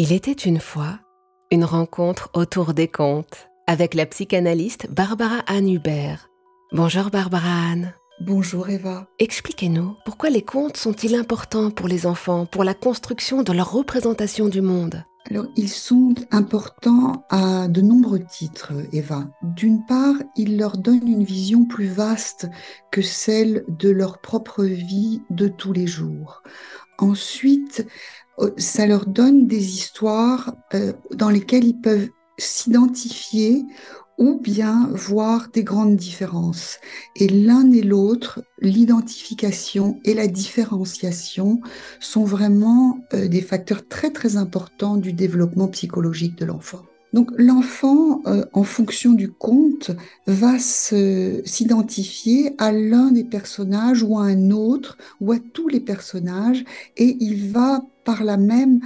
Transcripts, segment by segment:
Il était une fois une rencontre autour des contes avec la psychanalyste Barbara Anne Hubert. Bonjour Barbara Anne. Bonjour Eva. Expliquez-nous pourquoi les contes sont-ils importants pour les enfants, pour la construction de leur représentation du monde? Alors, ils sont importants à de nombreux titres, Eva. D'une part, ils leur donnent une vision plus vaste que celle de leur propre vie de tous les jours. Ensuite, euh, ça leur donne des histoires euh, dans lesquelles ils peuvent s'identifier ou bien voir des grandes différences. Et l'un et l'autre, l'identification et la différenciation sont vraiment euh, des facteurs très très importants du développement psychologique de l'enfant. Donc l'enfant, euh, en fonction du conte, va s'identifier à l'un des personnages ou à un autre ou à tous les personnages et il va par là même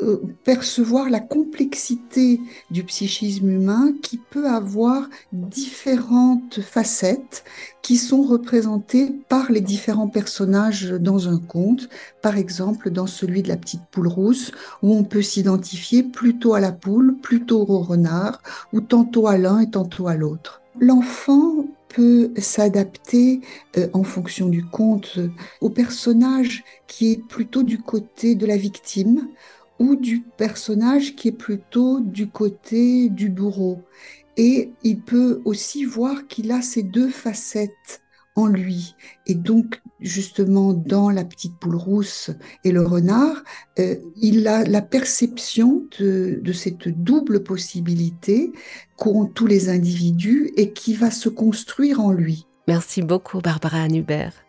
euh, percevoir la complexité du psychisme humain qui peut avoir différentes facettes qui sont représentées par les différents personnages dans un conte. Par exemple, dans celui de la petite poule rousse, où on peut s'identifier plutôt à la poule, plutôt au renard, ou tantôt à l'un et tantôt à l'autre. L'enfant peut s'adapter euh, en fonction du conte au personnage qui est plutôt du côté de la victime ou du personnage qui est plutôt du côté du bourreau. Et il peut aussi voir qu'il a ces deux facettes en lui. Et donc, justement, dans la petite poule rousse et le renard, euh, il a la perception de, cette double possibilité qu'ont tous les individus et qui va se construire en lui. Merci beaucoup, Barbara Hubert.